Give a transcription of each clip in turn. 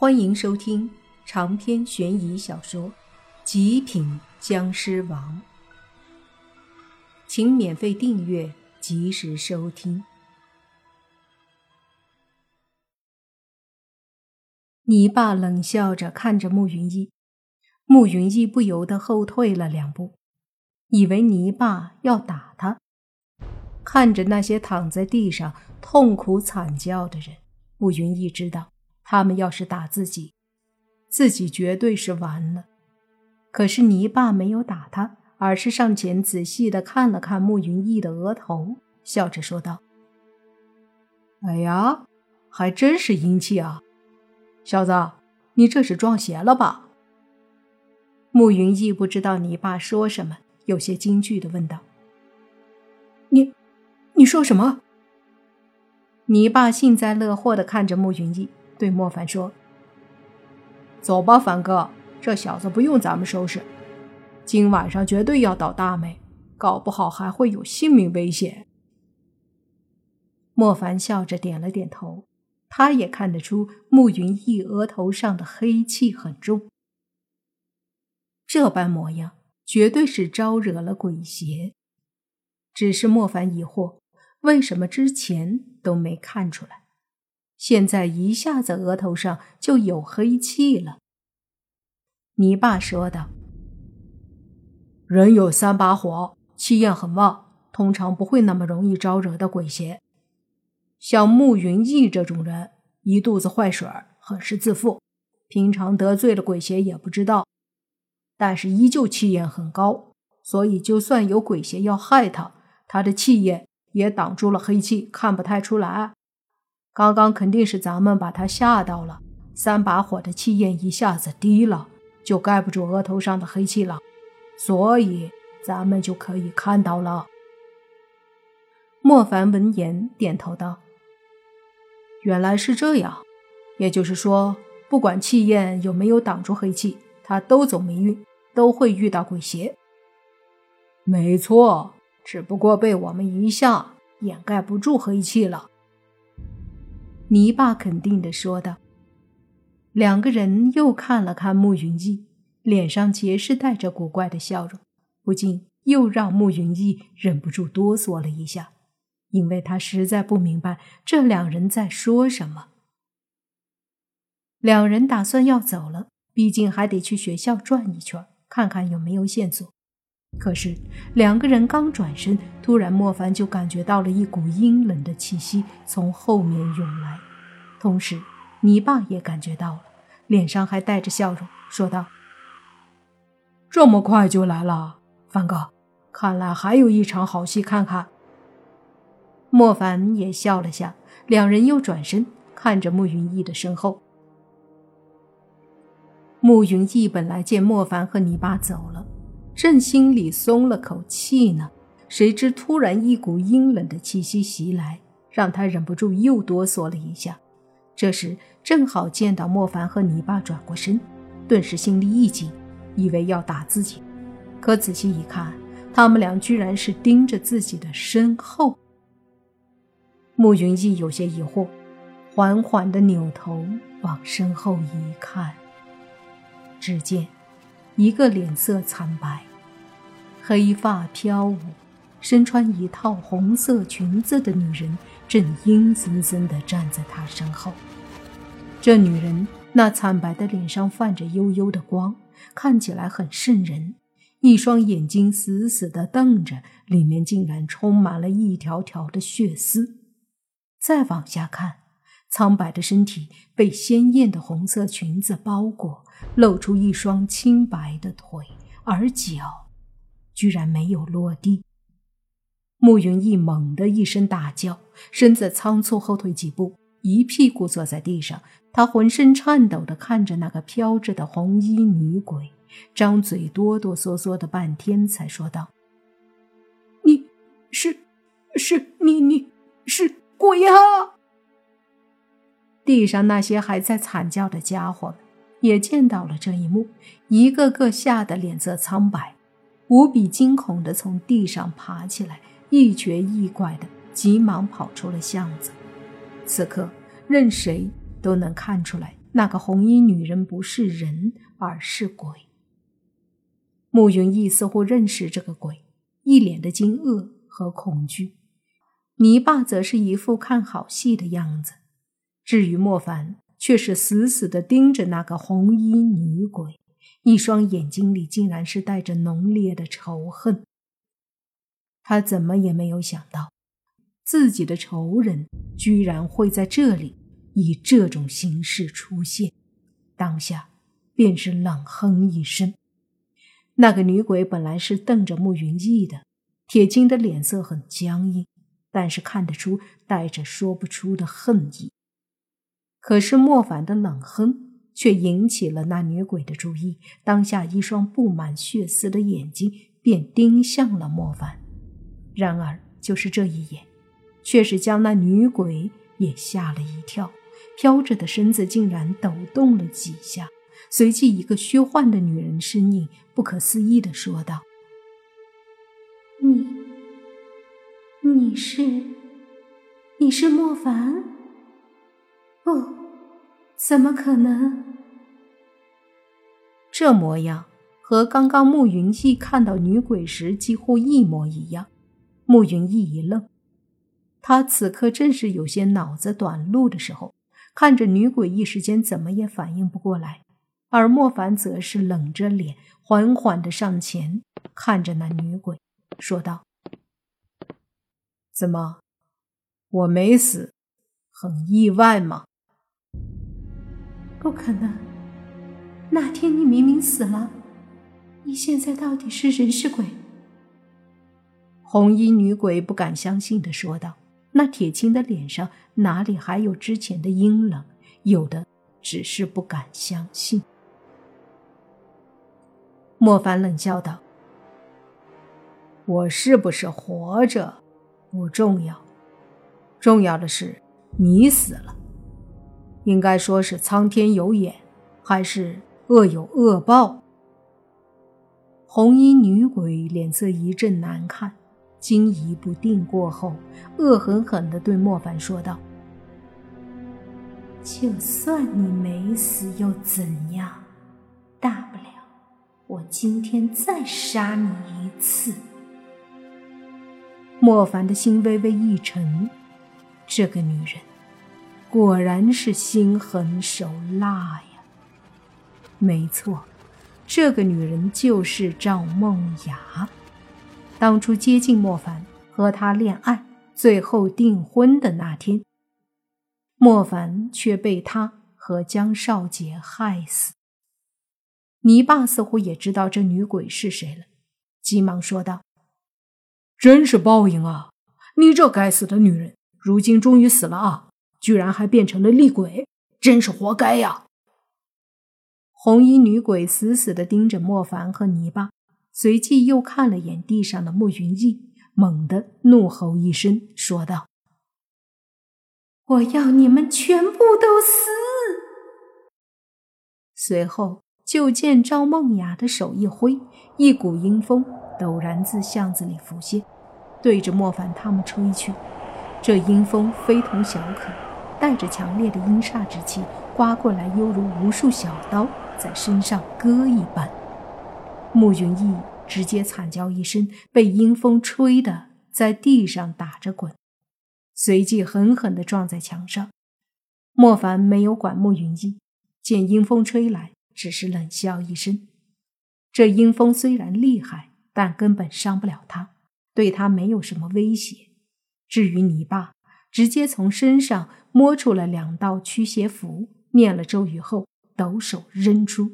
欢迎收听长篇悬疑小说《极品僵尸王》，请免费订阅，及时收听。你爸冷笑着看着慕云逸，慕云逸不由得后退了两步，以为泥爸要打他。看着那些躺在地上痛苦惨叫的人，慕云逸知道。他们要是打自己，自己绝对是完了。可是泥巴没有打他，而是上前仔细的看了看慕云逸的额头，笑着说道：“哎呀，还真是阴气啊，小子，你这是撞邪了吧？”慕云逸不知道泥巴说什么，有些惊惧的问道：“你，你说什么？”泥巴幸灾乐祸的看着慕云逸。对莫凡说：“走吧，凡哥，这小子不用咱们收拾。今晚上绝对要倒大霉，搞不好还会有性命危险。”莫凡笑着点了点头，他也看得出慕云逸额头上的黑气很重，这般模样绝对是招惹了鬼邪。只是莫凡疑惑，为什么之前都没看出来？现在一下子额头上就有黑气了。你爸说道：“人有三把火，气焰很旺，通常不会那么容易招惹的鬼邪。像慕云逸这种人，一肚子坏水，很是自负，平常得罪了鬼邪也不知道，但是依旧气焰很高，所以就算有鬼邪要害他，他的气焰也挡住了黑气，看不太出来。”刚刚肯定是咱们把他吓到了，三把火的气焰一下子低了，就盖不住额头上的黑气了，所以咱们就可以看到了。莫凡闻言点头道：“原来是这样，也就是说，不管气焰有没有挡住黑气，他都走霉运，都会遇到鬼邪。没错，只不过被我们一下掩盖不住黑气了。”泥巴肯定的说道。两个人又看了看慕云逸，脸上皆是带着古怪的笑容，不禁又让慕云逸忍不住哆嗦了一下，因为他实在不明白这两人在说什么。两人打算要走了，毕竟还得去学校转一圈，看看有没有线索。可是两个人刚转身，突然莫凡就感觉到了一股阴冷的气息从后面涌来，同时你爸也感觉到了，脸上还带着笑容，说道：“这么快就来了，凡哥，看来还有一场好戏看看。”莫凡也笑了下，两人又转身看着慕云逸的身后。慕云逸本来见莫凡和你爸走了。正心里松了口气呢，谁知突然一股阴冷的气息袭来，让他忍不住又哆嗦了一下。这时正好见到莫凡和泥巴转过身，顿时心里一紧，以为要打自己，可仔细一看，他们俩居然是盯着自己的身后。慕云逸有些疑惑，缓缓地扭头往身后一看，只见一个脸色惨白。黑发飘舞，身穿一套红色裙子的女人正阴森森地站在他身后。这女人那惨白的脸上泛着幽幽的光，看起来很瘆人。一双眼睛死死地瞪着，里面竟然充满了一条条的血丝。再往下看，苍白的身体被鲜艳的红色裙子包裹，露出一双清白的腿，而脚。居然没有落地，慕云逸猛地一声大叫，身子仓促后退几步，一屁股坐在地上。他浑身颤抖地看着那个飘着的红衣女鬼，张嘴哆哆嗦嗦的半天，才说道：“你是，是你，你是鬼啊！”地上那些还在惨叫的家伙们也见到了这一幕，一个个吓得脸色苍白。无比惊恐地从地上爬起来，一瘸一拐地急忙跑出了巷子。此刻，任谁都能看出来，那个红衣女人不是人，而是鬼。慕云逸似乎认识这个鬼，一脸的惊愕和恐惧。泥巴则是一副看好戏的样子。至于莫凡，却是死死地盯着那个红衣女鬼，一双眼睛里竟然是带着浓烈的仇恨。他怎么也没有想到，自己的仇人居然会在这里以这种形式出现。当下便是冷哼一声。那个女鬼本来是瞪着慕云逸的，铁青的脸色很僵硬，但是看得出带着说不出的恨意。可是莫凡的冷哼却引起了那女鬼的注意，当下一双布满血丝的眼睛便盯向了莫凡。然而，就是这一眼，却是将那女鬼也吓了一跳，飘着的身子竟然抖动了几下。随即，一个虚幻的女人身影不可思议的说道：“你，你是，你是莫凡？不。”怎么可能？这模样和刚刚慕云逸看到女鬼时几乎一模一样。慕云逸一愣，他此刻正是有些脑子短路的时候，看着女鬼一时间怎么也反应不过来。而莫凡则是冷着脸，缓缓的上前，看着那女鬼，说道：“怎么，我没死，很意外吗？”不可能！那天你明明死了，你现在到底是人是鬼？红衣女鬼不敢相信的说道。那铁青的脸上哪里还有之前的阴冷？有的只是不敢相信。莫凡冷笑道：“我是不是活着不重要，重要的是你死了。”应该说是苍天有眼，还是恶有恶报？红衣女鬼脸色一阵难看，惊疑不定过后，恶狠狠地对莫凡说道：“就算你没死又怎样？大不了我今天再杀你一次。”莫凡的心微微一沉，这个女人。果然是心狠手辣呀！没错，这个女人就是赵梦雅。当初接近莫凡，和他恋爱，最后订婚的那天，莫凡却被他和江少杰害死。泥巴似乎也知道这女鬼是谁了，急忙说道：“真是报应啊！你这该死的女人，如今终于死了啊！”居然还变成了厉鬼，真是活该呀！红衣女鬼死死地盯着莫凡和泥巴，随即又看了眼地上的慕云逸，猛地怒吼一声，说道：“我要你们全部都死！”随后就见赵梦雅的手一挥，一股阴风陡然自巷子里浮现，对着莫凡他们吹去。这阴风非同小可。带着强烈的阴煞之气刮过来，犹如无数小刀在身上割一般。慕云逸直接惨叫一声，被阴风吹得在地上打着滚，随即狠狠地撞在墙上。莫凡没有管慕云逸，见阴风吹来，只是冷笑一声。这阴风虽然厉害，但根本伤不了他，对他没有什么威胁。至于你爸，直接从身上摸出了两道驱邪符，念了咒语后，抖手扔出，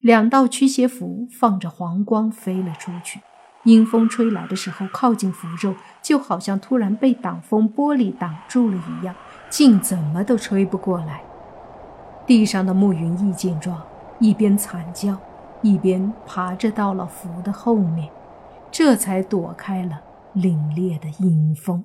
两道驱邪符放着黄光飞了出去。阴风吹来的时候，靠近符咒，就好像突然被挡风玻璃挡住了一样，竟怎么都吹不过来。地上的慕云逸见状，一边惨叫，一边爬着到了符的后面，这才躲开了凛冽的阴风。